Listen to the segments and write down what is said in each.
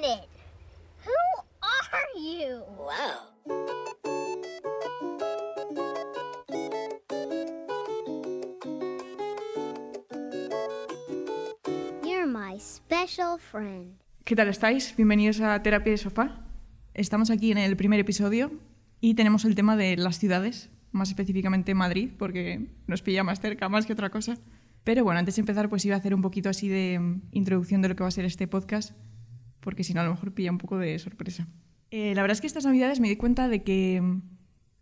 minute. Who are you? Wow. You're my special friend. ¿Qué tal estáis? Bienvenidos a Terapia de Sofá. Estamos aquí en el primer episodio y tenemos el tema de las ciudades, más específicamente Madrid, porque nos pilla más cerca más que otra cosa. Pero bueno, antes de empezar, pues iba a hacer un poquito así de mm, introducción de lo que va a ser este podcast, porque si no, a lo mejor pilla un poco de sorpresa. Eh, la verdad es que estas navidades me di cuenta de que mm,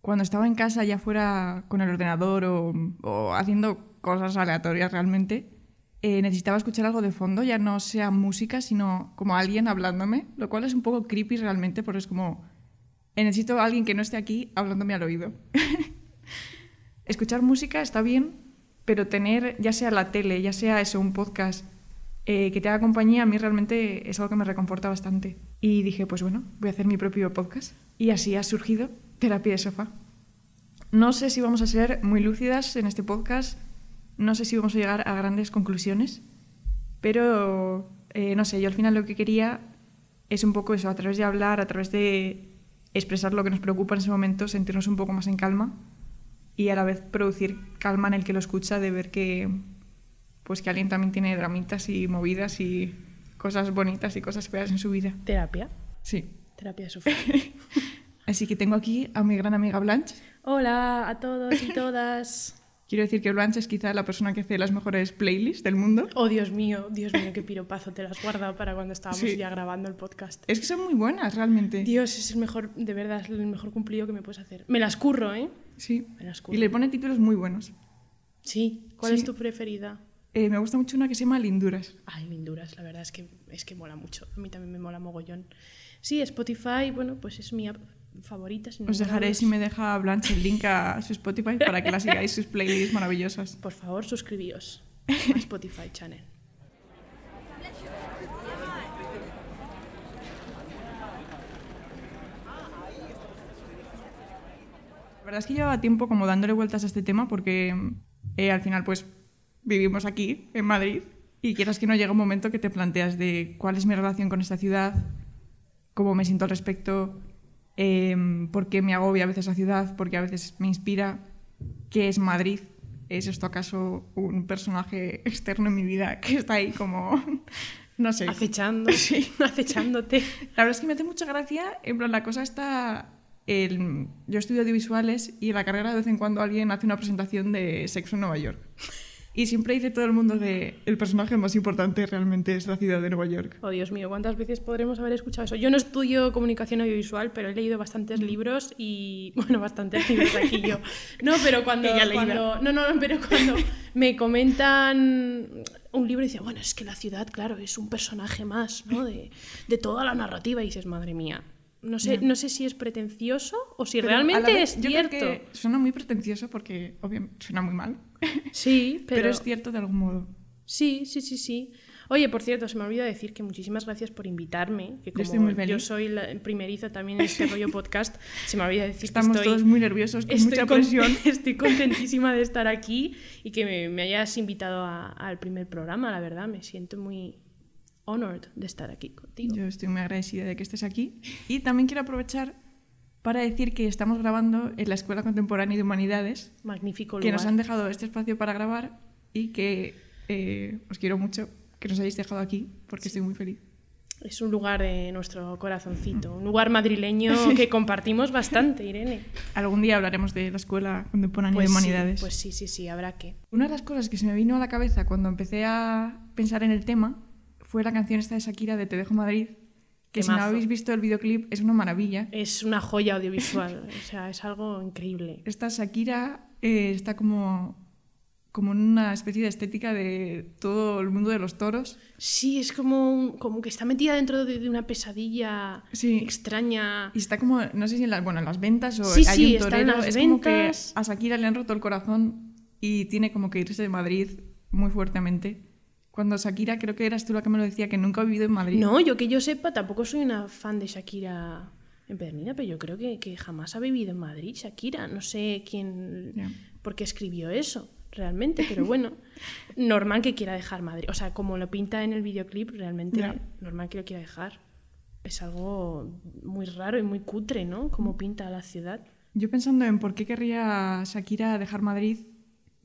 cuando estaba en casa, ya fuera con el ordenador o, haciendo cosas aleatorias realmente, eh, necesitaba escuchar algo de fondo, ya no sea música, sino como alguien hablándome, lo cual es un poco creepy realmente, porque es como, eh, necesito a alguien que no esté aquí hablándome al oído. Escuchar música está bien, pero tener ya sea la tele, ya sea eso, un podcast eh, que te haga compañía, a mí realmente es algo que me reconforta bastante. Y dije, pues bueno, voy a hacer mi propio podcast. Y así ha surgido Terapia de Sofá. No sé si vamos a ser muy lúcidas en este podcast, no sé si vamos a llegar a grandes conclusiones, pero eh, no sé, yo al final lo que quería es un poco eso, a través de hablar, a través de expresar lo que nos preocupa en ese momento, sentirnos un poco más en calma y a la vez producir calma en el que lo escucha, de ver que, pues que alguien también tiene dramitas y movidas y cosas bonitas y cosas feas en su vida. Terapia. Sí. Terapia de sofá. Así que tengo aquí a mi gran amiga Blanche. Hola a todos y todas. Quiero decir que Blanche es quizá la persona que hace las mejores playlists del mundo. Oh, Dios mío, Dios mío, qué piropazo. Te las has guardado para cuando estábamos Sí. ya grabando el podcast. Es que son muy buenas, realmente. Dios, es el mejor, de verdad, es el mejor cumplido que me puedes hacer. Me las curro, ¿eh? Sí. Me las curro. Y le pone títulos muy buenos. Sí. ¿Cuál Sí. es tu preferida? Eh, me gusta mucho una que se llama Linduras. Ay, Linduras, la verdad es que, es que mola mucho. A mí también me mola mogollón. Sí, Spotify, bueno, pues es mi app favorita. Os dejaré, si me deja Blanche, el link a su Spotify para que la sigáis, sus playlists maravillosas. Por favor, suscribíos a Spotify Channel. La verdad es que llevaba tiempo como dándole vueltas a este tema porque eh, al final pues vivimos aquí, en Madrid, y quieras que no llega un momento que te planteas de cuál es mi relación con esta ciudad, cómo me siento al respecto, eh, por qué me agobia a veces la ciudad, porque a veces me inspira, qué es Madrid, ¿es esto acaso un personaje externo en mi vida que está ahí como, no sé. Acechando, Sí. acechándote. La verdad es que me hace mucha gracia, en plan, la cosa está... el- yo estudio audiovisuales y en la carrera de vez en cuando alguien hace una presentación de sexo en Nueva York. Y siempre dice todo el mundo de el personaje más importante realmente es la ciudad de Nueva York. Oh, Dios mío, ¿cuántas veces podremos haber escuchado eso? Yo no estudio comunicación audiovisual, pero he leído Mm. bastantes libros y, bueno, bastantes libros aquí yo. No, pero cuando, cuando no, no, no, pero cuando me comentan un libro y dicen, bueno, es que la ciudad, claro, es un personaje más, ¿no? De, de toda la narrativa y dices, madre mía. No sé, no sé si es pretencioso o si Pero realmente vez, es yo creo cierto. que suena muy pretencioso porque obviamente suena muy mal, Sí, pero, pero, es cierto de algún modo. Sí, sí, sí, sí. Oye, por cierto, se me olvidó decir que muchísimas gracias por invitarme. Que Yo como estoy muy yo soy la primeriza también en este rollo podcast, se me olvidó decir Estamos que estoy, todos muy nerviosos, con estoy mucha con- presión. estoy contentísima de estar aquí y que me, me hayas invitado a- al primer programa, la verdad. Me siento muy honored de estar aquí contigo. Yo estoy muy agradecida de que estés aquí. Y también quiero aprovechar para decir que estamos grabando en la Escuela Contemporánea de Humanidades, Magnífico que lugar. nos han dejado este espacio para grabar y que eh, os quiero mucho que nos hayáis dejado aquí porque estoy muy feliz. Es un lugar de nuestro corazoncito, un lugar madrileño que compartimos bastante, Irene. Algún día hablaremos de la Escuela Contemporánea Pues de sí, Humanidades. pues sí, sí, sí, habrá que. Una de las cosas que se me vino a la cabeza cuando empecé a pensar en el tema fue la canción esta de Shakira de Te dejo Madrid, que si no habéis visto el videoclip es una maravilla. Es una joya audiovisual, o sea, es algo increíble. Esta Shakira eh, está como, como en una especie de estética de todo el mundo de los toros. Sí, es como, un- como que está metida dentro de, de una pesadilla Sí. extraña. Y está como, no sé si en las, bueno, en las ventas o Sí, hay sí, un está en torero. las es como que ventas. a Shakira le han roto el corazón y tiene como que irse de Madrid muy fuertemente. Cuando Shakira, creo que eras tú la que me lo decía, que nunca ha vivido en Madrid. No, yo que yo sepa, tampoco soy una fan de Shakira empedernida, pero yo creo que, que jamás ha vivido en Madrid, Shakira. No sé quién, Ya. por qué escribió eso. realmente, pero bueno, normal que quiera dejar Madrid. O sea, como lo pinta en el videoclip, realmente Ya. normal que lo quiera dejar. es algo muy raro y muy cutre, ¿no? Como pinta la ciudad. Yo pensando en por qué querría Shakira dejar Madrid,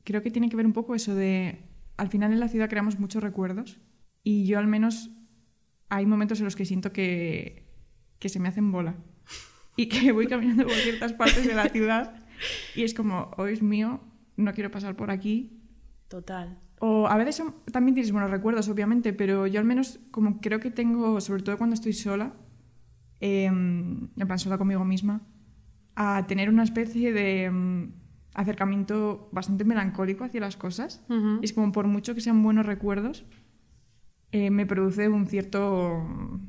creo que tiene que ver un poco eso de, al final en la ciudad creamos muchos recuerdos y yo al menos hay momentos en los que siento que, que se me hacen bola y que voy caminando por ciertas partes de la ciudad y es como, oh, es mío, no quiero pasar por aquí. Total. O a veces son- también tienes buenos recuerdos, obviamente, pero yo al menos como creo que tengo, sobre todo cuando estoy sola, eh, en plan sola conmigo misma, a tener una especie de mm, acercamiento bastante melancólico hacia las cosas. Y es como por mucho que sean buenos recuerdos, eh, me produce un cierto mm,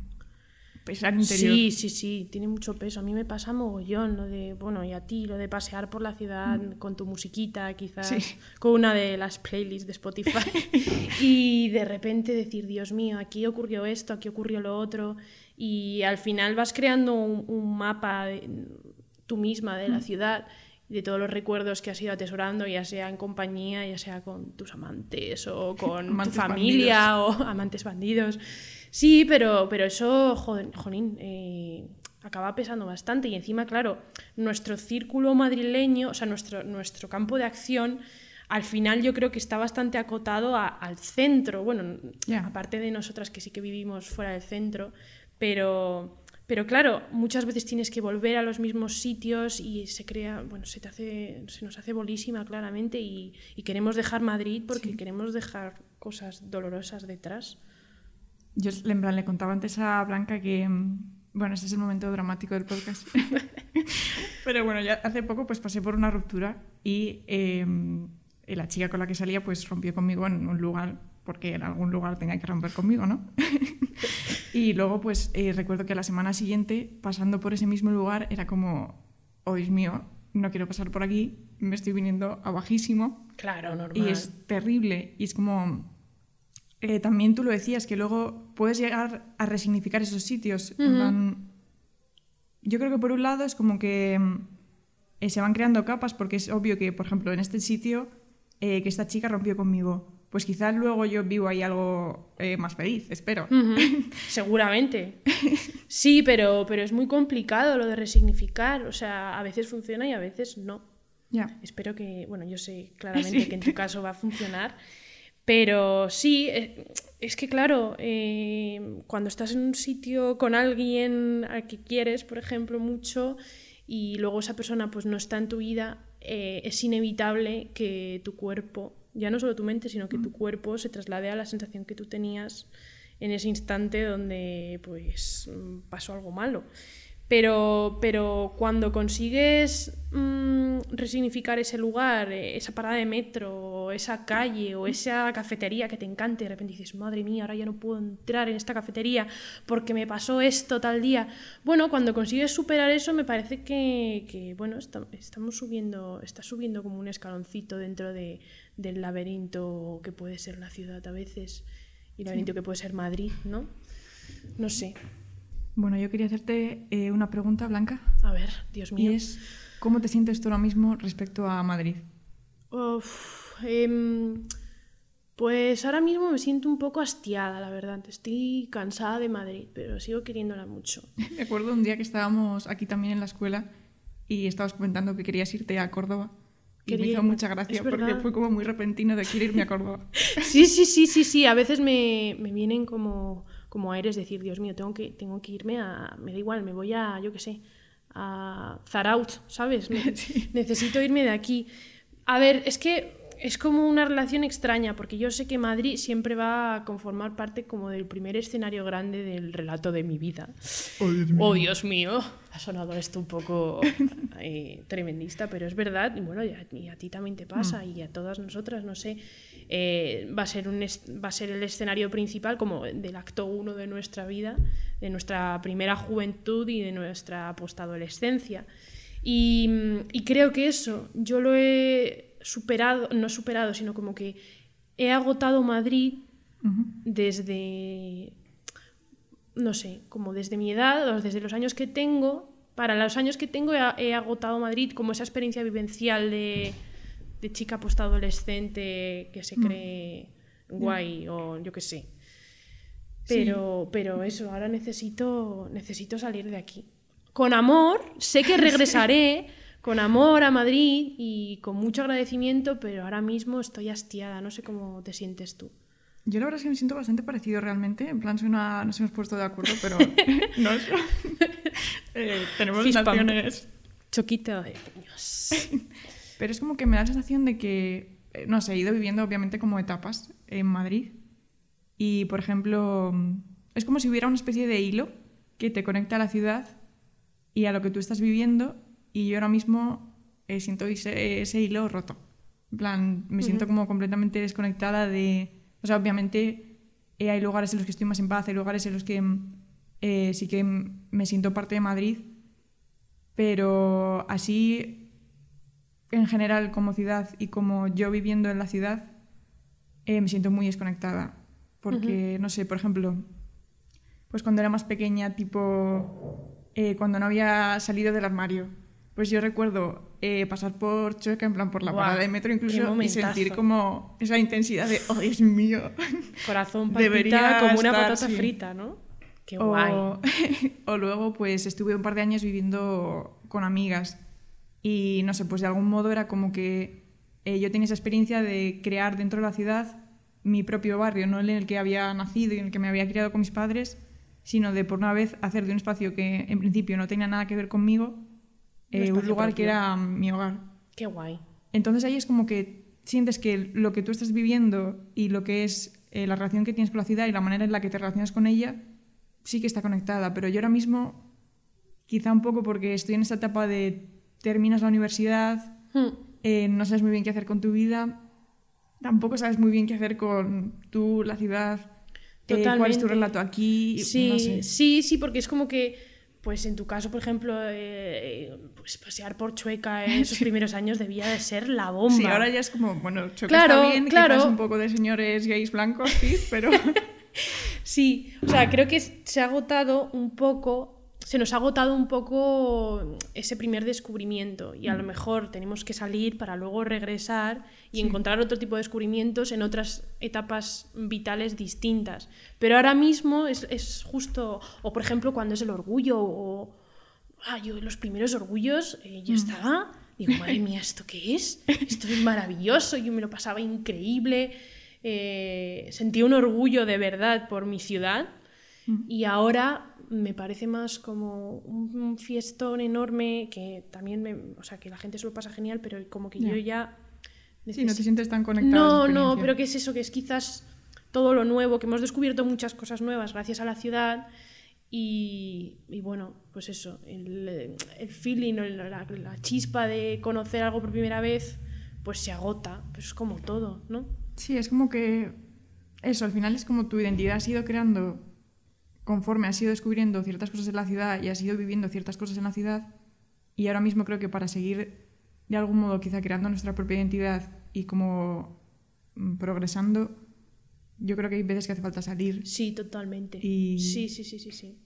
pesar interior. Sí, sí, sí, tiene mucho peso. A mí me pasa mogollón lo de, bueno, y a ti, lo de pasear por la ciudad con tu musiquita, quizás, Mm. Sí. con una de las playlists de Spotify, y de repente decir, Dios mío, aquí ocurrió esto, aquí ocurrió lo otro, y al final vas creando un, un mapa de- tú misma Mm. de la ciudad y de todos los recuerdos que has ido atesorando, ya sea en compañía, ya sea con tus amantes o con Amantes tu familia o amantes bandidos. Sí, pero, pero eso, jolín, eh, acaba pesando bastante. Y encima, claro, nuestro círculo madrileño, o sea, nuestro, nuestro campo de acción, al final yo creo que está bastante acotado a- al centro. Bueno, aparte de nosotras que sí que vivimos fuera del centro, pero, pero claro, muchas veces tienes que volver a los mismos sitios y se crea, bueno, se te hace, se nos hace bolísima claramente y, y queremos dejar Madrid porque queremos dejar cosas dolorosas detrás. Yo en plan, le contaba antes a Blanca que, mm, bueno, ese es el momento dramático del podcast. Pero bueno, ya hace poco pues pasé por una ruptura y eh, la chica con la que salía pues rompió conmigo en un lugar, porque en algún lugar tenía que romper conmigo, ¿no? y luego pues eh, recuerdo que la semana siguiente, pasando por ese mismo lugar, era como, oh Dios mío, no quiero pasar por aquí, me estoy viniendo a bajísimo. Claro, normal. Y es terrible. Y es como. eh, también tú lo decías, que luego puedes llegar a resignificar esos sitios. Ujú. plan, yo creo que por un lado es como que eh, se van creando capas, porque es obvio que, por ejemplo, en este sitio eh, que esta chica rompió conmigo, pues quizás luego yo vivo ahí algo eh, más feliz, espero. Seguramente. Sí, pero, pero es muy complicado lo de resignificar. O sea, a veces funciona y a veces no. Ya. Espero que, bueno, yo sé claramente que en tu caso va a funcionar, pero sí, eh, es que claro, eh, cuando estás en un sitio con alguien al que quieres, por ejemplo, mucho, y luego esa persona pues no está en tu vida, eh, es inevitable que tu cuerpo, ya no solo tu mente, sino que tu cuerpo se traslade a la sensación que tú tenías en ese instante donde pues mm, pasó algo malo. Pero, pero cuando consigues mm, resignificar ese lugar, eh, esa parada de metro, esa calle o esa cafetería que te encanta y de repente dices, madre mía, ahora ya no puedo entrar en esta cafetería porque me pasó esto tal día. Bueno, cuando consigues superar eso me parece que, que, bueno, esta- estamos subiendo, está subiendo como un escaloncito dentro de, del laberinto que puede ser la ciudad a veces y el laberinto que puede ser Madrid, ¿no? No sé. Bueno, yo quería hacerte eh, una pregunta, Blanca. A ver, Dios mío. Y es, ¿cómo te sientes tú ahora mismo respecto a Madrid? Uf, em, pues ahora mismo me siento un poco hastiada, la verdad. Estoy cansada de Madrid, pero sigo queriéndola mucho. Me acuerdo un día que estábamos aquí también en la escuela y estabas comentando que querías irte a Córdoba. Y me hizo mucha gracia porque fue como muy repentino de quiero irme a Córdoba. Sí, sí, sí, sí, sí. A veces me, me vienen como, como aires decir, Dios mío, tengo que, tengo que irme a... Me da igual, me voy a, yo qué sé, a Zaraut, ¿sabes? Ne- Necesito irme de aquí. A ver, es que es como una relación extraña, porque yo sé que Madrid siempre va a conformar parte como del primer escenario grande del relato de mi vida. Oh, Dios mío. Ha sonado esto un poco eh, tremendista, pero es verdad. Y bueno, y a, y a ti también te pasa, y a todas nosotras, no sé. eh, va, a ser un va a ser el escenario principal como del acto uno de nuestra vida, de nuestra primera juventud y de nuestra postadolescencia. Y, y creo que eso yo lo he superado, no superado, sino como que he agotado Madrid desde, no sé, como desde mi edad, o desde los años que tengo, para los años que tengo he, he agotado Madrid como esa experiencia vivencial de, de chica postadolescente que se cree guay o yo qué sé. Pero, pero eso, ahora necesito, necesito salir de aquí. Con amor, sé que regresaré con amor a Madrid y con mucho agradecimiento, pero ahora mismo estoy hastiada, no sé cómo te sientes tú. Yo la verdad es que me siento bastante parecido realmente. En plan, soy una... nos hemos puesto de acuerdo, pero no es- Eh, tenemos naciones. Choquito de puños. Pero es como que me da la sensación de que, eh, no sé, he ido viviendo obviamente como etapas en Madrid. Y, por ejemplo, mm, es como si hubiera una especie de hilo que te conecta a la ciudad y a lo que tú estás viviendo. Y yo ahora mismo eh, siento ese, ese hilo roto. En plan, me siento como completamente desconectada de... O sea, obviamente eh, hay lugares en los que estoy más en paz, hay lugares en los que eh, sí que me siento parte de Madrid, pero así en general como ciudad y como yo viviendo en la ciudad, eh, me siento muy desconectada. Porque, no sé, por ejemplo, pues cuando era más pequeña, tipo, eh, cuando no había salido del armario, pues yo recuerdo eh, pasar por Chueca, en plan por la Buah, parada de metro incluso, y sentir como esa intensidad de, oh Dios mío. Corazón Debería palpita como una estar, patata sí. frita, ¿no? Qué guay. O, o luego, pues estuve un par de años viviendo con amigas y no sé, pues de algún modo era como que eh, yo tenía esa experiencia de crear dentro de la ciudad mi propio barrio, no en el que había nacido y en el que me había criado con mis padres, sino de por una vez hacer de un espacio que en principio no tenía nada que ver conmigo eh, un lugar que era mi hogar. Qué guay. Entonces ahí es como que sientes que lo que tú estás viviendo y lo que es eh, la relación que tienes con la ciudad y la manera en la que te relacionas con ella sí que está conectada. Pero yo ahora mismo, quizá un poco porque estoy en esta etapa de terminas la universidad, Hmm. eh, no sabes muy bien qué hacer con tu vida, tampoco sabes muy bien qué hacer con tú, la ciudad, eh, cuál es tu relato aquí. Sí, no sé. sí, sí, porque es como que, pues en tu caso, por ejemplo, eh, pues pasear por Chueca en esos primeros años debía de ser la bomba. Sí, ahora ya es como, bueno, choca Claro, está bien, claro. quizás un poco de señores gays blancos, sí, pero... Sí, o sea, creo que se ha agotado un poco, se nos ha agotado un poco ese primer descubrimiento y a lo mejor tenemos que salir para luego regresar y encontrar otro tipo de descubrimientos en otras etapas vitales distintas. Pero ahora mismo es, es justo, o por ejemplo cuando es el orgullo o... Ah, yo los primeros orgullos eh, yo estaba, digo, madre mía, ¿esto qué es? Esto es maravilloso, yo me lo pasaba increíble, eh, sentí un orgullo de verdad por mi ciudad y ahora me parece más como un, fiestón enorme que también, me, o sea, que la gente se lo pasa genial, pero como que yo ya... Sí, no te sientes tan conectada. a no, no, pero ¿qué es eso? Que es quizás todo lo nuevo, que hemos descubierto muchas cosas nuevas gracias a la ciudad y, y bueno, pues eso, el, el feeling, o la, la chispa de conocer algo por primera vez, pues se agota, pues es como todo, ¿no? Sí, es como que eso, al final es como tu identidad has ido creando conforme has ido descubriendo ciertas cosas en la ciudad y has ido viviendo ciertas cosas en la ciudad. Y ahora mismo creo que para seguir de algún modo quizá creando nuestra propia identidad y como mm, progresando, yo creo que hay veces que hace falta salir. Sí, totalmente. Y- Sí, sí, sí, sí, sí.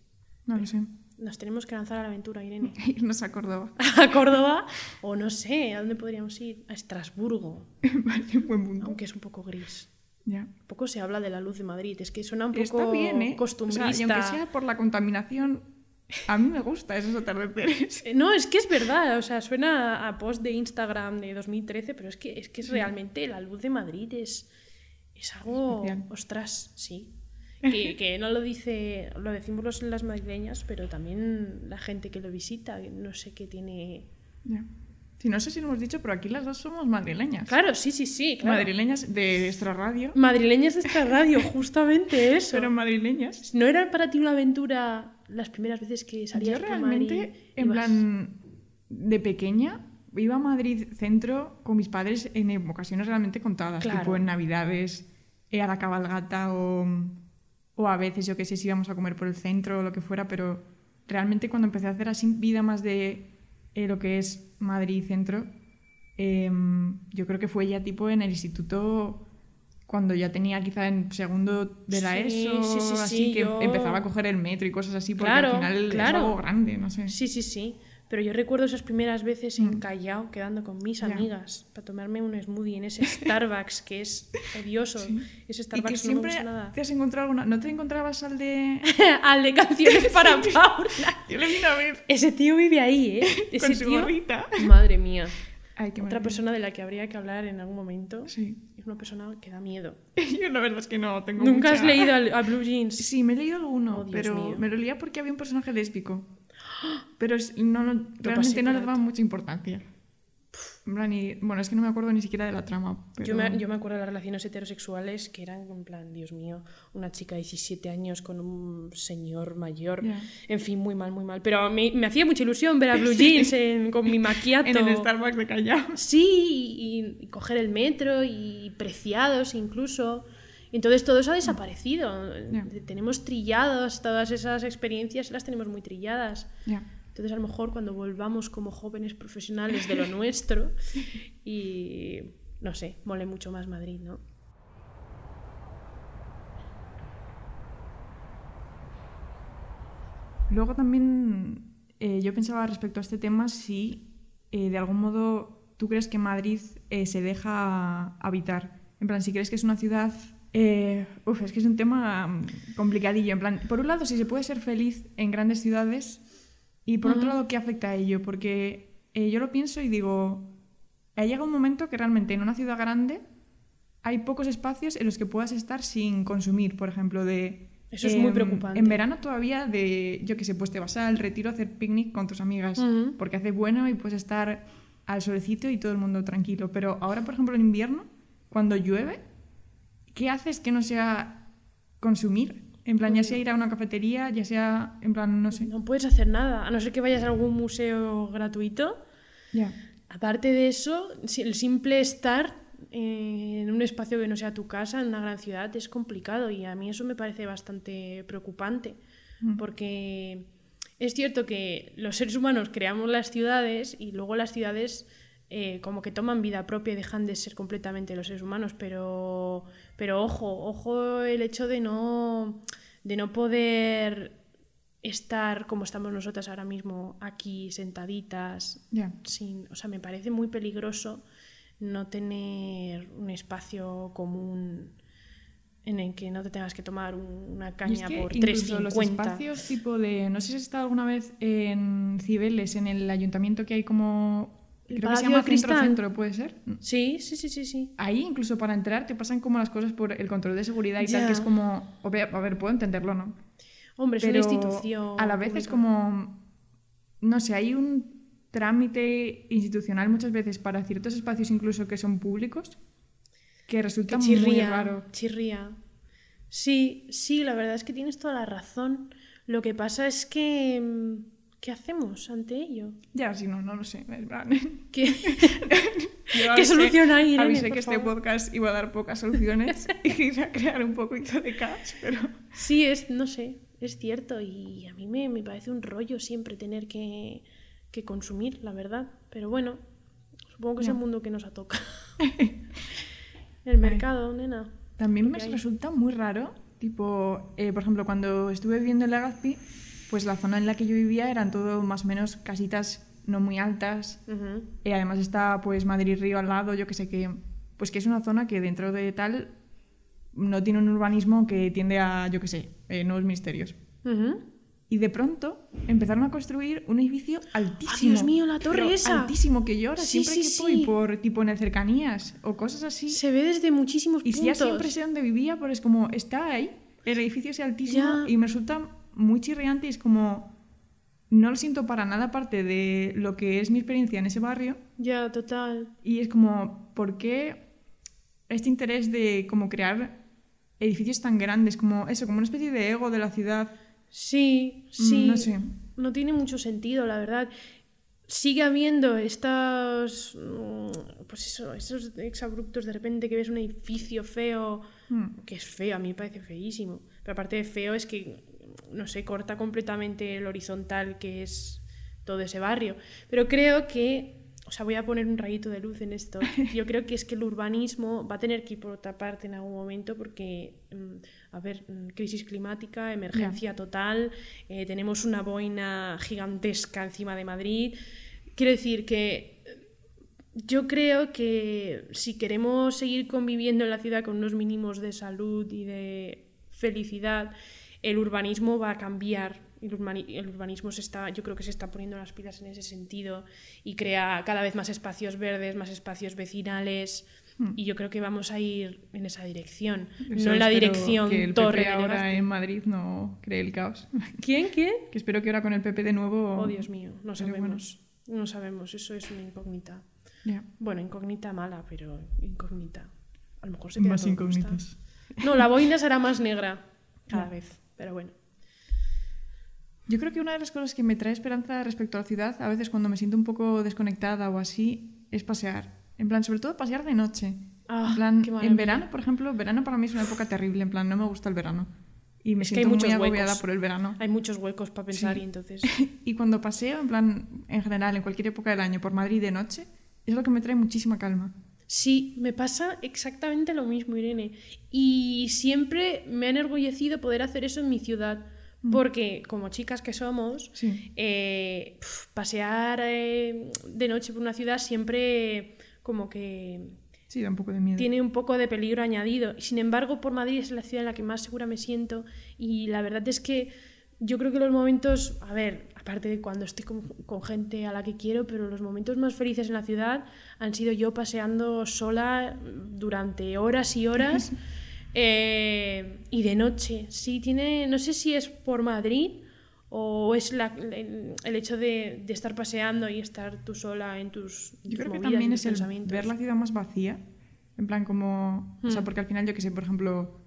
No lo sé. Nos tenemos que lanzar a la aventura, Irene. Irnos a Córdoba. A Córdoba o no sé, ¿a dónde podríamos ir? A Estrasburgo, un buen punto. aunque es un poco gris. Ya. Poco se habla de la luz de Madrid, es que suena un poco Está bien, ¿eh? O costumbrista. sea, y aunque sea por la contaminación, a mí me gusta esos atardeceres. Eh, No, es que es verdad, o sea, suena a post de Instagram de 2013, pero es que es que es realmente la luz de Madrid es, es algo, Especial. ostras, sí. Que, que no lo dice, lo decimos los- las madrileñas, pero también la gente que lo visita, no sé qué tiene. Sí, no sé si lo hemos dicho, pero aquí las dos somos madrileñas. Claro, sí, sí, sí, claro. Madrileñas de extra radio, Madrileñas de esta radio, justamente eso. pero madrileñas. ¿No era para ti una aventura las primeras veces que Yo salías por realmente, Madrid? en Ibas- plan, de pequeña, iba a Madrid centro con mis padres en ocasiones realmente contadas, Claro. tipo en Navidades, eh, a la cabalgata o, o a veces, yo qué sé, si íbamos a comer por el centro o lo que fuera, pero realmente cuando empecé a hacer así vida más de eh, lo que es Madrid centro, em, yo creo que fue ya tipo en el instituto cuando ya tenía quizá en segundo de la Sí, ESO, sí, sí, así sí, que yo- empezaba a coger el metro y cosas así, porque Claro, al final claro. es algo grande, no sé. Sí, sí, sí. Pero yo recuerdo esas primeras veces en Callao, quedando con mis Mm. Amigas, para tomarme un smoothie en ese Starbucks que es odioso. Ese Y Starbucks que no siempre me gusta nada. te has encontrado alguna... ¿No te encontrabas al de...? Al de canciones para Paula. Yo le vine a ver Ese tío vive ahí, ¿eh? Ese con su tío... gorrita. Madre mía. Ay, Otra maravilla. persona de la que habría que hablar en algún momento Sí. es una persona que da miedo. Yo la verdad es que no tengo ¿Nunca has leído a, Blue Jeans? Sí, me he leído alguno, Oh, pero mío. me lo leía porque había un personaje lésbico. Pero es- no, realmente no le daba mucha importancia. En plan, y- bueno, es que no me acuerdo ni siquiera de la trama. Pero... Yo, me, yo me acuerdo de las relaciones heterosexuales que eran, en plan, Dios mío, una chica de 17 años con un señor mayor. Ya. En fin, muy mal, muy mal. Pero me, me hacía mucha ilusión ver a Blue Jeans en- con mi maquillato. En el Starbucks de Callao. Sí, y, y coger el metro y preciados incluso. Entonces todo eso ha desaparecido. Tenemos trillados todas esas experiencias, las tenemos muy trilladas. Entonces a lo mejor cuando volvamos como jóvenes profesionales de lo nuestro y no sé, mole mucho más Madrid, ¿no? Luego también eh, yo pensaba respecto a este tema si eh, de algún modo tú crees que Madrid eh, se deja habitar. En plan, si crees que es una ciudad... eh, uf, es que es un tema mm, complicadillo. En plan, por un lado, si se puede ser feliz en grandes ciudades y por otro lado, ¿qué afecta a ello? Porque eh, yo lo pienso y digo, ha llegado un momento que realmente en una ciudad grande hay pocos espacios en los que puedas estar sin consumir, por ejemplo, de... Eso es muy em, preocupante. En verano todavía de, yo qué sé, pues te vas al retiro a hacer picnic con tus amigas porque hace bueno y puedes estar al solecito y todo el mundo tranquilo. Pero ahora, por ejemplo, en invierno, cuando llueve, ¿qué haces que no sea consumir? En plan, ya sea ir a una cafetería, ya sea, en plan, no sé. No puedes hacer nada, a no ser que vayas a algún museo gratuito. Ya. Aparte de eso, el simple estar eh, en un espacio que no sea tu casa, en una gran ciudad, es complicado y a mí eso me parece bastante preocupante, porque es cierto que los seres humanos creamos las ciudades y luego las ciudades eh, como que toman vida propia y dejan de ser completamente los seres humanos, pero, pero ojo, ojo el hecho de no, de no poder estar como estamos nosotras ahora mismo aquí sentaditas sin, o sea, me parece muy peligroso no tener un espacio común en el que no te tengas que tomar un- una Y es caña que por incluso los 3.50. espacios tipo de... No sé si has estado alguna vez en Cibeles, en el ayuntamiento que hay como... ¿El Creo que se llama? Centro Centro, ¿puede ser? Sí, sí, sí, sí, sí. Ahí, incluso para entrar, te pasan como las cosas por el control de seguridad y Ya. tal, que es como... A ver, puedo entenderlo, ¿no? Hombre, es una institución. a la vez es como... No sé, hay un trámite institucional muchas veces para ciertos espacios incluso que son públicos que resulta que muy chirría, raro. chirría. Sí, sí, la verdad es que tienes toda la razón. Lo que pasa es que. ¿Qué hacemos ante ello? Ya, si no, no lo sé. ¿Qué, ¿Qué solución hay, Irene, Avisé que este favor? podcast iba a dar pocas soluciones y a crear un poquito de caos, pero... Sí, es, no sé, es cierto. Y a mí me, me parece un rollo siempre tener que, que consumir, la verdad. Pero bueno, supongo que es Ya. el mundo que nos toca. el mercado, nena. También me hay. resulta muy raro, tipo, eh, por ejemplo, cuando estuve viviendo en Legazpi, pues la zona en la que yo vivía eran todo más o menos casitas no muy altas. Y además está pues Madrid Río al lado, yo que sé que, pues que es una zona que dentro de tal no tiene un urbanismo que tiende a, yo que sé, eh, nuevos misterios. Y de pronto empezaron a construir un edificio altísimo. Dios mío, la torre esa! Altísimo, que yo ahora Sí, siempre sí, que voy sí. por tipo en el cercanías o cosas así. Se ve desde muchísimos Y puntos. si ya siempre sé dónde vivía, pero es como, está ahí, el edificio es altísimo Ya. y me resulta muy chirriante y es como, no lo siento para nada aparte de lo que es mi experiencia en ese barrio Ya, total. y es como, ¿por qué este interés de como crear edificios tan grandes, como eso, como una especie de ego de la ciudad? Sí, Mm, sí. no sé. No tiene mucho sentido, la verdad. Sigue habiendo estos. mm, Pues eso, esos exabruptos de repente que ves un edificio feo. Mm. Que es feo, a mí me parece feísimo. Pero aparte de feo es que, no sé, corta completamente el horizontal que es todo ese barrio. Pero creo que o sea, voy a poner un rayito de luz en esto. Yo creo que es que el urbanismo va a tener que ir por otra parte en algún momento porque, mm, a ver, mm, crisis climática, emergencia total, eh, tenemos una boina gigantesca encima de Madrid. Quiero decir que eh, yo creo que si queremos seguir conviviendo en la ciudad con unos mínimos de salud y de felicidad, el urbanismo va a cambiar el, urbanismo se está, yo creo que se está poniendo las pilas en ese sentido y crea cada vez más espacios verdes, más espacios vecinales. Hmm. Y yo creo que vamos a ir en esa dirección, no en la dirección que el torre. PP ahora en Madrid no cree el caos. ¿Quién? ¿Quién? Que espero que ahora con el PP de nuevo. Oh, Dios mío, no sabemos. No sabemos, eso es una incógnita. Bueno, incógnita mala, pero incógnita. A lo mejor se Más incógnitas. No, la boina será más negra cada vez, pero bueno. Yo creo que una de las cosas que me trae esperanza respecto a la ciudad, a veces cuando me siento un poco desconectada o así, es pasear. En plan, sobre todo pasear de noche. Ah, en plan, en verano, por ejemplo, verano para mí es una época terrible. En plan, no me gusta el verano. Y me siento muy agobiada por el verano. Hay muchos huecos para pensar y entonces... y cuando paseo, en plan, en general, en cualquier época del año, por Madrid de noche, es lo que me trae muchísima calma. Sí, me pasa exactamente lo mismo, Irene. Y siempre me ha enorgullecido poder hacer eso en mi ciudad. Mm. Porque como chicas que somos, eh, pasear eh, de noche por una ciudad siempre como que... Sí, da un poco de miedo. Tiene un poco de peligro añadido. Sin embargo, por Madrid es la ciudad en la que más segura me siento y la verdad es que yo creo que los momentos, a ver, aparte de cuando estoy con, con, gente a la que quiero, pero los momentos más felices en la ciudad han sido yo paseando sola durante horas y horas. Eh, y de noche, sí, tiene, no sé si es por Madrid o es la, el, hecho de, de, estar paseando y estar tú sola en tus, Yo creo que también es el ver la ciudad más vacía, en plan como, o sea, mm. porque al final yo que sé, por ejemplo,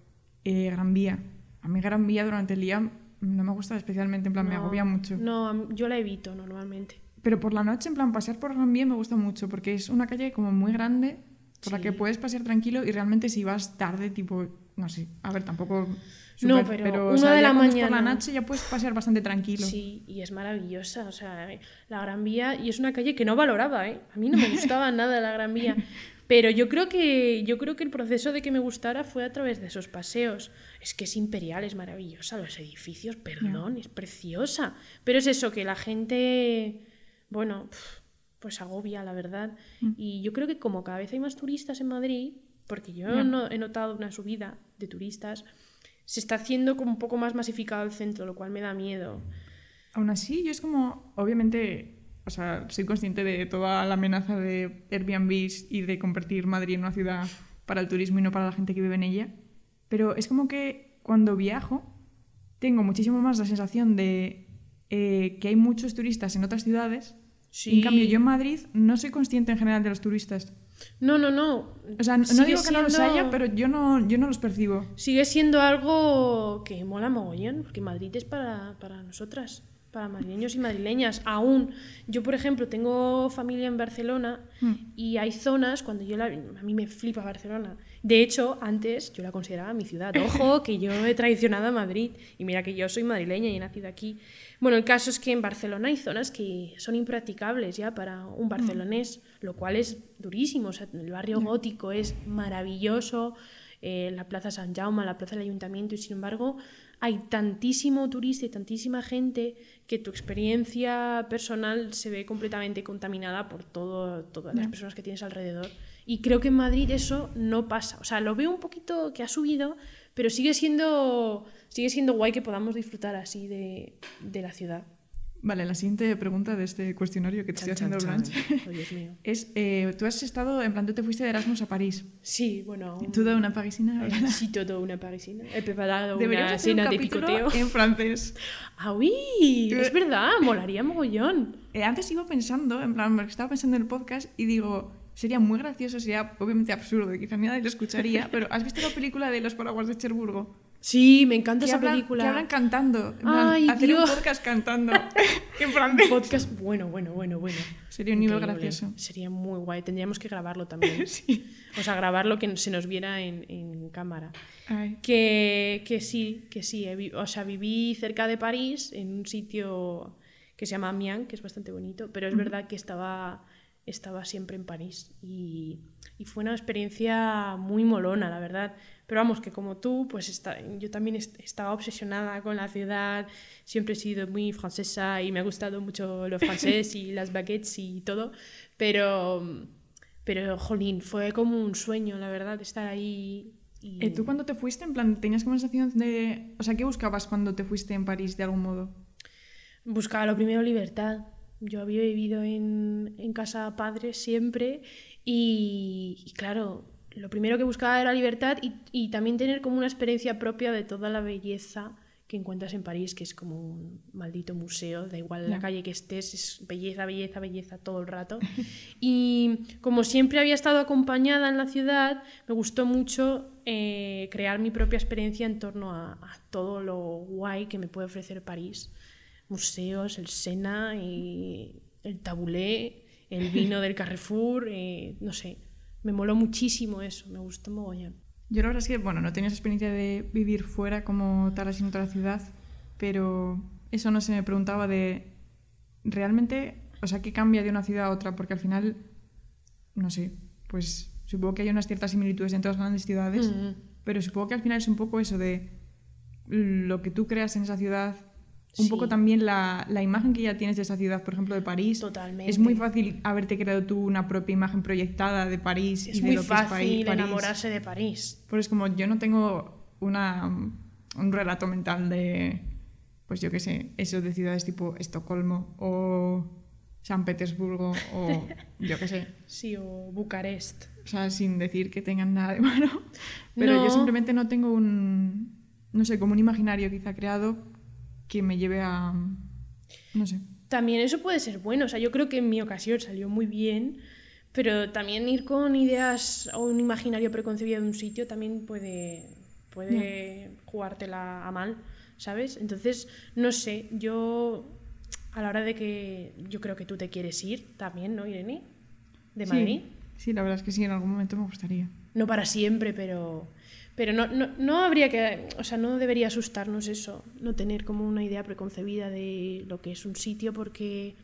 eh, Gran Vía, a mí Gran Vía durante el día no me gusta especialmente, en plan me agobia mucho. No, yo la evito normalmente. Pero por la noche, en plan, pasear por Gran Vía me gusta mucho, porque es una calle como muy grande por la que puedes pasear tranquilo y realmente si vas tarde, tipo, no sé, a ver, tampoco... no, pero, una de la mañana. Por la noche ya puedes pasear bastante tranquilo. Sí, y es maravillosa. O sea, la Gran Vía, y es una calle que no valoraba, ¿eh? A mí no me gustaba nada la Gran Vía. Pero yo creo, que, yo creo que el proceso de que me gustara fue a través de esos paseos. Es que es imperial, es maravillosa. Los edificios, perdón, es preciosa. Pero es eso, que la gente, bueno, pues agobia, la verdad. Mm. Y yo creo que como cada vez hay más turistas en Madrid, porque yo no, he notado una subida de turistas, se está haciendo como un poco más masificado el centro, lo cual me da miedo. Aún así, yo es como, obviamente, o sea, soy consciente de toda la amenaza de Airbnb y de convertir Madrid en una ciudad para el turismo y no para la gente que vive en ella, pero es como que cuando viajo tengo muchísimo más la sensación de eh, que hay muchos turistas en otras ciudades en cambio, yo en Madrid no soy consciente en general de los turistas. No, no, no. O sea, no digo que no los haya, pero yo no, yo no los percibo. Sigue siendo algo que mola mogollón, porque Madrid es para, para nosotras, para madrileños y madrileñas. Aún, yo por ejemplo tengo familia en Barcelona hmm. y hay zonas, cuando yo la, a mí me flipa Barcelona. De hecho, antes yo la consideraba mi ciudad. Ojo, que yo he traicionado a Madrid. Y mira que yo soy madrileña y he nacido aquí. Bueno, el caso es que en Barcelona hay zonas que son impracticables ya para un barcelonés, lo cual es durísimo. O sea, el barrio gótico es maravilloso, eh, la Plaza San Jaume, la Plaza del Ayuntamiento, y sin embargo hay tantísimo turista y tantísima gente que tu experiencia personal se ve completamente contaminada por todo, todas las personas que tienes alrededor. Y creo que en Madrid eso no pasa. O sea, lo veo un poquito que ha subido, pero sigue siendo sigue siendo guay que podamos disfrutar así de, de la ciudad. Vale, la siguiente pregunta de este cuestionario que te estoy haciendo, Blanche, oh, Dios mío. es, eh, tú has estado, en plan, tú te fuiste de Erasmus a París. Sí, bueno... ¿Toda una parisina? Eh, sí, toda una parisina. He preparado una cena de picoteo. en francés. Ah, uy, es verdad, molaría mogollón. Eh, antes iba pensando, en plan, porque estaba pensando en el podcast y digo, sería muy gracioso, sería obviamente absurdo, quizá nadie lo escucharía, pero ¿has visto la película de Los paraguas de Cherburgo? Sí, me encanta esa película. Que hablan cantando. Ay, hacer un podcast cantando en francés. Podcast bueno, bueno, bueno, bueno. Sería un nivel gracioso. Sería muy guay. Tendríamos que grabarlo también. sí. O sea, grabarlo que se nos viera en, en cámara. Que, que, sí, que sí. O sea, viví cerca de París, en un sitio que se llama Amiens, que es bastante bonito, pero es verdad que estaba estaba siempre en París. Y, y fue una experiencia muy molona, la verdad. Pero vamos, que como tú, pues está, yo también est- estaba obsesionada con la ciudad, siempre he sido muy francesa y me ha gustado mucho lo francés y las baguettes y todo, pero, pero, jolín, fue como un sueño, la verdad, estar ahí. Y... Eh, ¿Tú cuando te fuiste, en plan, tenías como sensación de... O sea, ¿qué buscabas cuando te fuiste en París de algún modo? Buscaba lo primero libertad. Yo había vivido en, en casa padre siempre y, y claro, lo primero que buscaba era libertad y, y también tener como una experiencia propia de toda la belleza que encuentras en París, que es como un maldito museo, da igual la calle que estés, es belleza, belleza, belleza todo el rato. Y como siempre había estado acompañada en la ciudad, me gustó mucho eh, crear mi propia experiencia en torno a, a todo lo guay que me puede ofrecer París. Museos, el Sena, y el tabulé, el vino del Carrefour, eh, no sé. Me moló muchísimo eso, me gustó mogollón. Yo la verdad es que, bueno, no tenía esa experiencia de vivir fuera como tal así en otra ciudad, pero eso no se me preguntaba de realmente, o sea, ¿qué cambia de una ciudad a otra? Porque al final, no sé, pues supongo que hay unas ciertas similitudes en todas las grandes ciudades, Mm. pero supongo que al final es un poco eso de lo que tú creas en esa ciudad, un Sí. poco también la, la imagen que ya tienes de esa ciudad, por ejemplo, de París. Totalmente. Es muy fácil haberte creado tú una propia imagen proyectada de París Es y de muy lo que es fácil enamorarse de París. Pues es como yo no tengo una, un relato mental de, pues yo qué sé, eso de ciudades tipo Estocolmo o San Petersburgo o yo qué sé. Sí, o Bucarest. O sea, sin decir que tengan nada de malo. Pero No. yo simplemente no tengo un, no sé, como un imaginario quizá creado que me lleve a, no sé. También eso puede ser bueno, o sea, yo creo que en mi ocasión salió muy bien, pero también ir con ideas o un imaginario preconcebido de un sitio también puede, puede jugártela a mal, ¿sabes? Entonces, no sé, yo a la hora de que yo creo que tú te quieres ir también, ¿no, Irene? De Sí. Madrid. Sí, la verdad es que sí, en algún momento me gustaría. No para siempre, pero, pero no, no, no habría que, o sea, no debería asustarnos eso, no tener como una idea preconcebida de lo que es un sitio, porque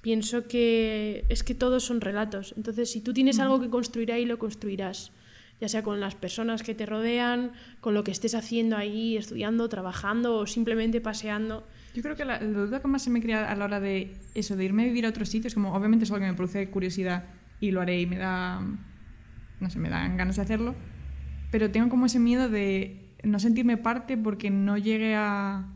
pienso que es que todos son relatos. Entonces, si tú tienes algo que construir ahí, lo construirás, ya sea con las personas que te rodean, con lo que estés haciendo ahí, estudiando, trabajando o simplemente paseando. Yo creo que la, la duda que más se me crea a la hora de eso, de irme a vivir a otros sitios, como obviamente es algo que me produce curiosidad y lo haré y me da, no sé, me dan ganas de hacerlo, pero tengo como ese miedo de no sentirme parte porque no llegue a,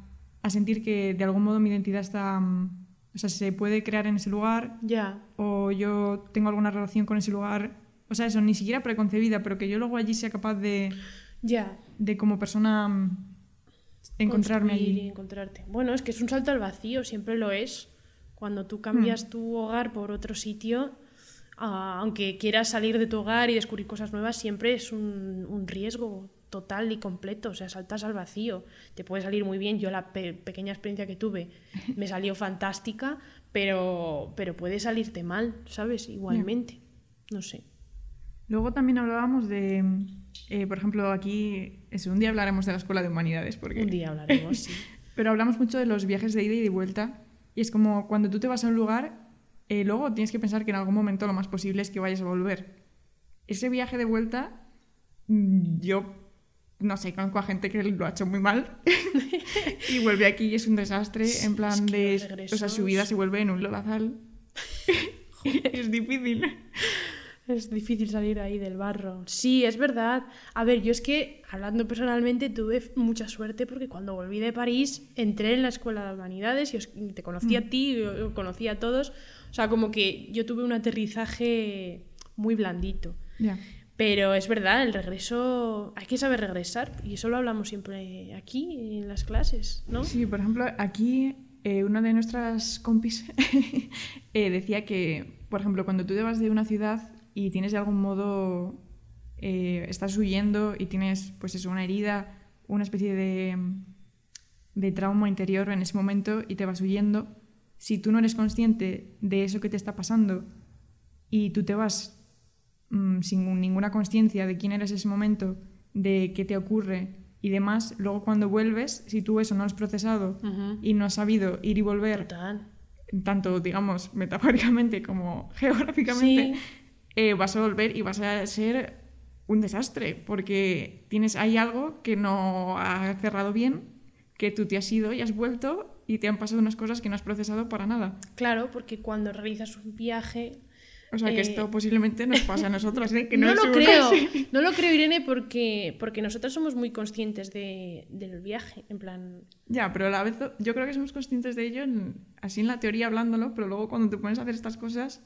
a sentir que de algún modo mi identidad está, mm, o sea, se puede crear en ese lugar Ya, o yo tengo alguna relación con ese lugar, o sea, eso, ni siquiera preconcebida, pero que yo luego allí sea capaz de, ya. de como persona mm, encontrarme construir y allí. encontrarte. Bueno, es que es un salto al vacío, siempre lo es. Cuando tú cambias tu hogar por otro sitio, aunque quieras salir de tu hogar y descubrir cosas nuevas, siempre es un, un riesgo total y completo. O sea, saltas al vacío. Te puede salir muy bien. Yo la pe- pequeña experiencia que tuve me salió fantástica, pero, pero puede salirte mal, ¿sabes? Igualmente. No sé. Luego también hablábamos de, eh, por ejemplo, aquí, eso, un día hablaremos de la Escuela de Humanidades, porque... Un día hablaremos, sí. Pero hablamos mucho de los viajes de ida y de vuelta, y es como cuando tú te vas a un lugar, eh, luego tienes que pensar que en algún momento lo más posible es que vayas a volver. Ese viaje de vuelta, mm, yo, no sé, conozco a gente que lo ha hecho muy mal y vuelve aquí y es un desastre, Sí, en plan es que de... O sea, su vida se vuelve en un lodazal. es difícil. Es difícil salir ahí del barro. Sí, es verdad. A ver, yo es que, hablando personalmente, tuve mucha suerte porque cuando volví de París entré en la Escuela de Humanidades y os- te conocí a ti, yo conocí a todos. O sea, como que yo tuve un aterrizaje muy blandito. Ya. Pero es verdad, el regreso, hay que saber regresar y eso lo hablamos siempre aquí en las clases, ¿no? Sí, por ejemplo, aquí eh, una de nuestras compis eh, decía que, por ejemplo, cuando tú te vas de una ciudad y tienes de algún modo, eh, estás huyendo y tienes, pues eso, una herida, una especie de, de trauma interior en ese momento y te vas huyendo, si tú no eres consciente de eso que te está pasando y tú te vas mm, sin ninguna conciencia de quién eres ese momento, de qué te ocurre y demás, luego cuando vuelves, si tú eso no lo has procesado y no has sabido ir y volver, Total. tanto, digamos, metafóricamente como geográficamente, Sí. Eh, vas a volver y vas a ser un desastre, porque tienes ahí algo que no ha cerrado bien, que tú te has ido y has vuelto y te han pasado unas cosas que no has procesado para nada. Claro, porque cuando realizas un viaje... O sea, que Eh, esto posiblemente nos pasa a nosotras, ¿eh? Que no, es lo creo, que no lo creo, Irene, porque, porque nosotras somos muy conscientes de- del viaje. En plan, Ya, pero a la vez yo creo que somos conscientes de ello en- así en la teoría hablándolo, pero luego cuando te pones a hacer estas cosas,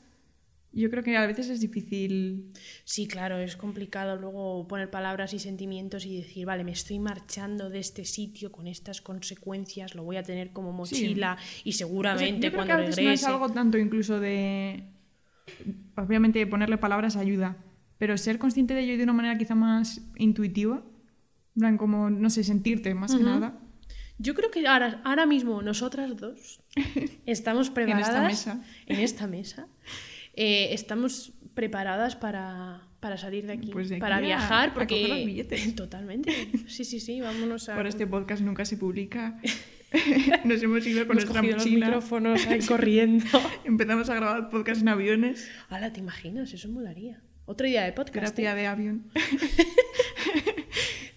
yo creo que a veces es difícil. sí, claro, es complicado luego poner palabras y sentimientos y decir, vale, me estoy marchando de este sitio con estas consecuencias, lo voy a tener como mochila y O sea, seguramente yo creo cuando que a veces regrese. no es algo tanto incluso de. Obviamente ponerle palabras ayuda, pero ser consciente de ello de una manera quizá más intuitiva, en plan como, no sé, sentirte más que nada. Yo creo que ahora, ahora mismo nosotras dos estamos preparadas mesa. en esta mesa, eh, estamos preparadas para, para salir de aquí, Pues de aquí para a- viajar, a porque coger los billetes. totalmente, sí, sí, sí, vámonos a Por este podcast nunca se publica. Nos hemos ido con hemos nuestra cogido los mochila. micrófonos ahí corriendo. Empezamos a grabar podcast en aviones. Hala, ¿te imaginas? Eso molaría. Otra idea de podcast. Terapia ¿eh? de avión.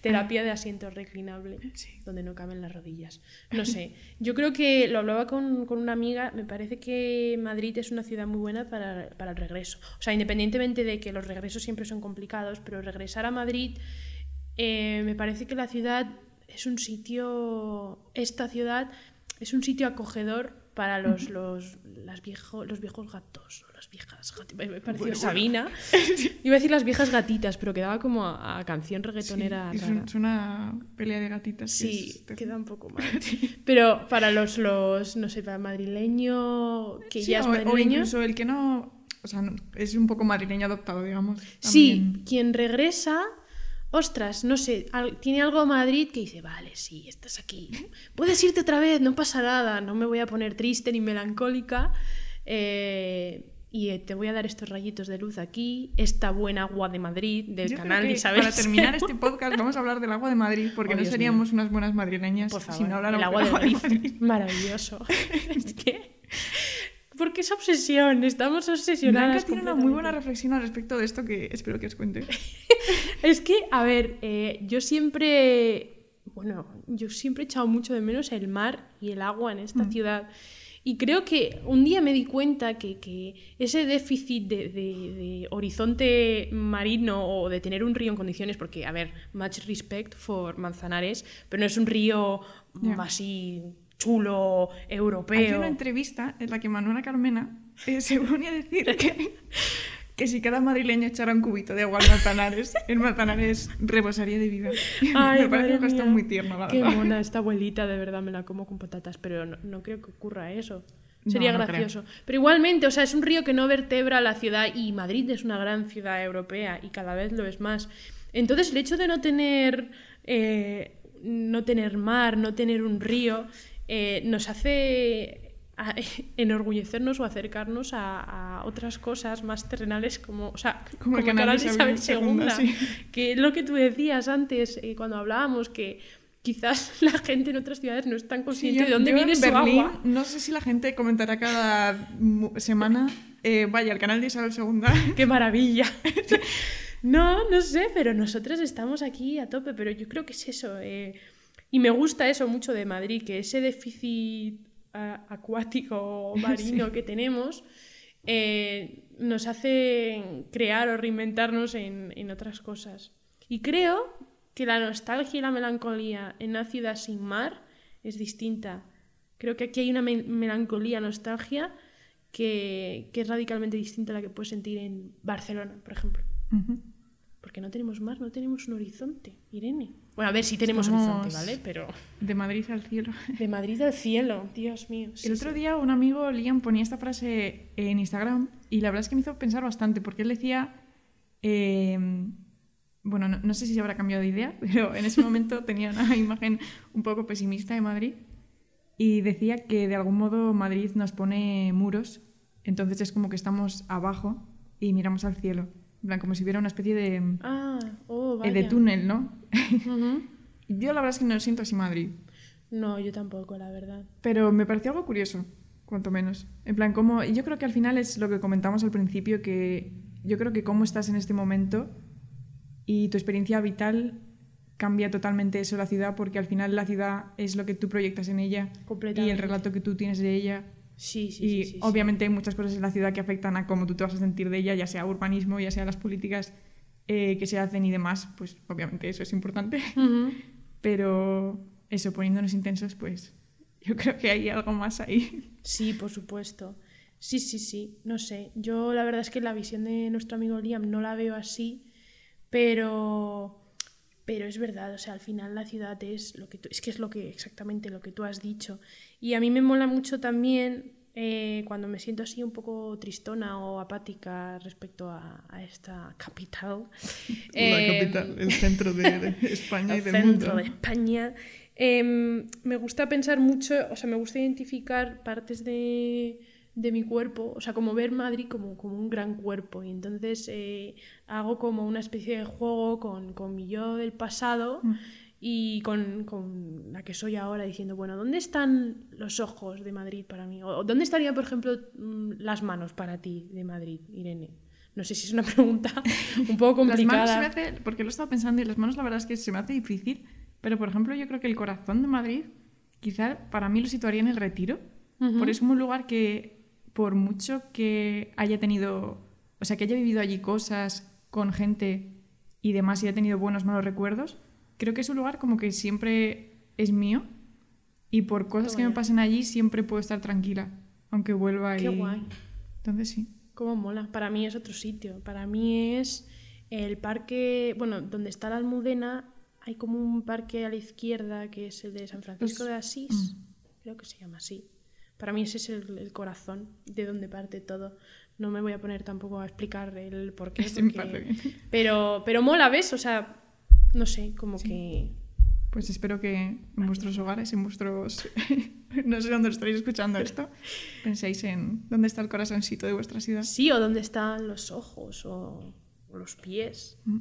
Terapia de asiento reclinable, Sí. donde no caben las rodillas. No sé, yo creo que lo hablaba con, con una amiga, me parece que Madrid es una ciudad muy buena para, para el regreso. O sea, independientemente de que los regresos siempre son complicados, pero regresar a Madrid, eh, me parece que la ciudad es un sitio, esta ciudad es un sitio acogedor para los, los, las viejo, los viejos gatos. Viejas gatitas. Me pareció Bueno, bueno. Sabina. Iba a decir las viejas gatitas, pero quedaba como a, a canción Sí, reggaetonera es, rara. un- es una pelea de gatitas. que Sí, es- queda un poco mal. Pero para los, los no sé, para madrileño, que Sí, ya es o, o madrileño. incluso el que no. O sea, no- es un poco madrileño adoptado, digamos. Sí, quien regresa, ostras, no sé, tiene algo a Madrid que dice, vale, sí, estás aquí. Puedes irte otra vez, no pasa nada, no me voy a poner triste ni melancólica. eh, y eh, te voy a dar estos rayitos de luz aquí, esta buena agua de Madrid, del Yo creo canal que Isabel. Para terminar este podcast, vamos a hablar del agua de Madrid, porque Oh, no Dios seríamos unas buenas madrileñas Por si favor, no habláramos el agua del de Madrid. Maravilloso. es que... ¿Por qué esa obsesión? Estamos obsesionadas. Blanca tiene una muy buena reflexión al respecto de esto que espero que os cuente. Es que, a ver, eh, yo siempre, bueno, yo siempre he echado mucho de menos el mar y el agua en esta Mm. ciudad. Y creo que un día me di cuenta que, que ese déficit de, de- de horizonte marino o de tener un río en condiciones, porque, a ver, much respect for Manzanares, pero no es un río así chulo, europeo. Hay una entrevista en la que Manuela Carmena eh, se pone a decir que, que si cada madrileño echara un cubito de agua al Manzanares, el Manzanares rebosaría de vida. Ay, Me parece un gesto muy tierno, la Qué verdad. mona esta abuelita, de verdad me la como con patatas, pero no, no creo que ocurra eso. Sería no gracioso. Pero igualmente, o sea, es un río que no vertebra la ciudad y Madrid es una gran ciudad europea y cada vez lo es más. Entonces, el hecho de no tener, eh, no tener mar, no tener un río, eh, nos hace a- enorgullecernos o acercarnos a, a otras cosas más terrenales como, o sea, Como el canal de Isabel II, II, sí. que es lo que tú decías antes eh, cuando hablábamos, que quizás la gente en otras ciudades no es tan Sí, consciente yo- de dónde yo viene en su Berlín, agua. No sé si la gente comentará cada semana, eh, vaya, el canal de Isabel II. ¡Qué maravilla! no, no sé, pero nosotros estamos aquí a tope, pero yo creo que es eso. eh, y me gusta eso mucho de Madrid, que ese déficit acuático o marino que tenemos eh, nos hace crear o reinventarnos en, en otras cosas. Y creo que la nostalgia y la melancolía en una ciudad sin mar es distinta. Creo que aquí hay una me- melancolía, nostalgia que, que es radicalmente distinta a la que puedes sentir en Barcelona, por ejemplo. Porque no tenemos mar, no tenemos un horizonte, Irene. Bueno, a ver, sí tenemos Estamos- horizonte, ¿vale? Pero De Madrid al cielo. de Madrid al cielo, Dios mío. sí, el otro día un amigo, Liam, ponía esta frase en Instagram y la verdad es que me hizo pensar bastante porque él decía, eh, bueno, no, no sé si se habrá cambiado de idea, pero en ese momento tenía una imagen un poco pesimista de Madrid y decía que de algún modo Madrid nos pone muros, entonces es como que estamos abajo y miramos al cielo, en plan, como si hubiera una especie de, Ah, oh, eh, vaya. de túnel, ¿no? Yo la verdad es que no siento así Madrid. No, yo tampoco, la verdad. Pero me pareció algo curioso cuanto menos. En plan, como, yo creo que al final es lo que comentamos al principio, que yo creo que cómo estás en este momento y tu experiencia vital cambia totalmente eso la ciudad, porque al final la ciudad es lo que tú proyectas en ella y el relato que tú tienes de ella. Sí, sí, y sí, sí, sí. obviamente hay muchas cosas en la ciudad que afectan a cómo tú te vas a sentir de ella, ya sea urbanismo, ya sea las políticas eh, que se hacen y demás, pues obviamente eso es importante. Pero eso, poniéndonos intensos, pues yo creo que hay algo más ahí. Sí, por supuesto. Sí, sí, sí. No sé. Yo la verdad es que la visión de nuestro amigo Liam no la veo así, pero pero es verdad, o sea, al final la ciudad es lo que tú- es que es lo que exactamente lo que tú has dicho. Y a mí me mola mucho también eh, cuando me siento así un poco tristona o apática respecto a, a esta capital. eh, el centro de, España el centro de España. Em, me gusta pensar mucho, o sea, me gusta identificar partes de, de mi cuerpo, o sea, como ver Madrid como, como un gran cuerpo. Y entonces eh, hago como una especie de juego con, con mi yo del pasado y con, con la que soy ahora, diciendo, bueno, ¿dónde están los ojos de Madrid para mí? O ¿dónde estarían, por ejemplo, mm, las manos para ti de Madrid, Irene? No sé si es una pregunta un poco Las complicada. manos se me hace, porque lo he estado pensando y las manos la verdad es que se me hace difícil, pero por ejemplo yo creo que el corazón de Madrid quizá para mí lo situaría en el retiro, Ujú. porque es un lugar que por mucho que haya tenido, o sea, que haya vivido allí cosas con gente y demás y haya tenido buenos malos recuerdos, creo que es un lugar como que siempre es mío y por cosas que me pasen allí siempre puedo estar tranquila, aunque vuelva Qué y... guay. Entonces sí. Cómo mola. Para mí es otro sitio. Para mí es el parque, bueno, donde está la Almudena, hay como un parque a la izquierda que es el de San Francisco de Asís. mm. Creo que se llama así. Para mí ese es el, el corazón de donde parte todo. No me voy a poner tampoco a explicar el por qué. Porque-. Pero, pero mola, ¿ves? O sea, no sé, como que... Pues espero que en vuestros hogares, en vuestros... no sé dónde estaréis escuchando esto, penséis en dónde está el corazoncito de vuestra ciudad. Sí, o dónde están los ojos o, o los pies. Mm,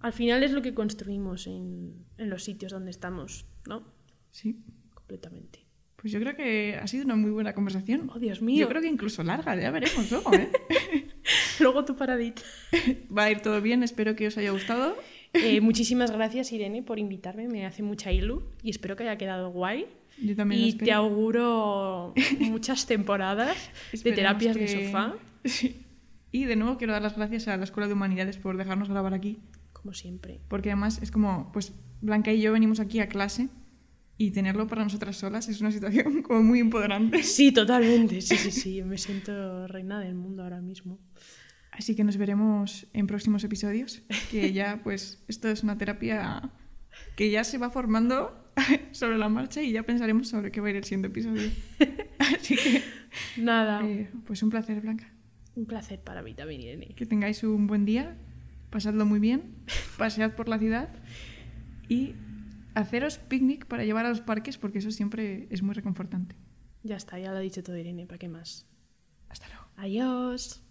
Al final es lo que construimos en, en los sitios donde estamos, ¿no? Sí. Completamente. Pues yo creo que ha sido una muy buena conversación. Oh, Dios mío. Yo creo que incluso larga, ya veremos luego, ¿eh? Luego tu paradita. Va a ir todo bien, espero que os haya gustado. Eh, muchísimas gracias, Irene, por invitarme. Me hace mucha ilu y espero que haya quedado guay. Yo también Y te auguro muchas temporadas de terapias de que- sofá, Sí. Y de nuevo quiero dar las gracias a la Escuela de Humanidades por dejarnos grabar aquí, como siempre. porque además es como, pues Blanca y yo venimos aquí a clase y tenerlo para nosotras solas es una situación como muy empoderante. Sí, totalmente. Sí, sí, sí. Me siento reina del mundo ahora mismo. Así que nos veremos en próximos episodios, que ya pues esto es una terapia que ya se va formando sobre la marcha y ya pensaremos sobre qué va a ir el siguiente episodio. Así que Nada. eh, pues un placer, Blanca. Un placer para mí también, Irene. Que tengáis un buen día, pasadlo muy bien, pasead por la ciudad y haceros picnic para llevar a los parques porque eso siempre es muy reconfortante. Ya está, ya lo ha dicho todo Irene. ¿Para qué más? Hasta luego. Adiós.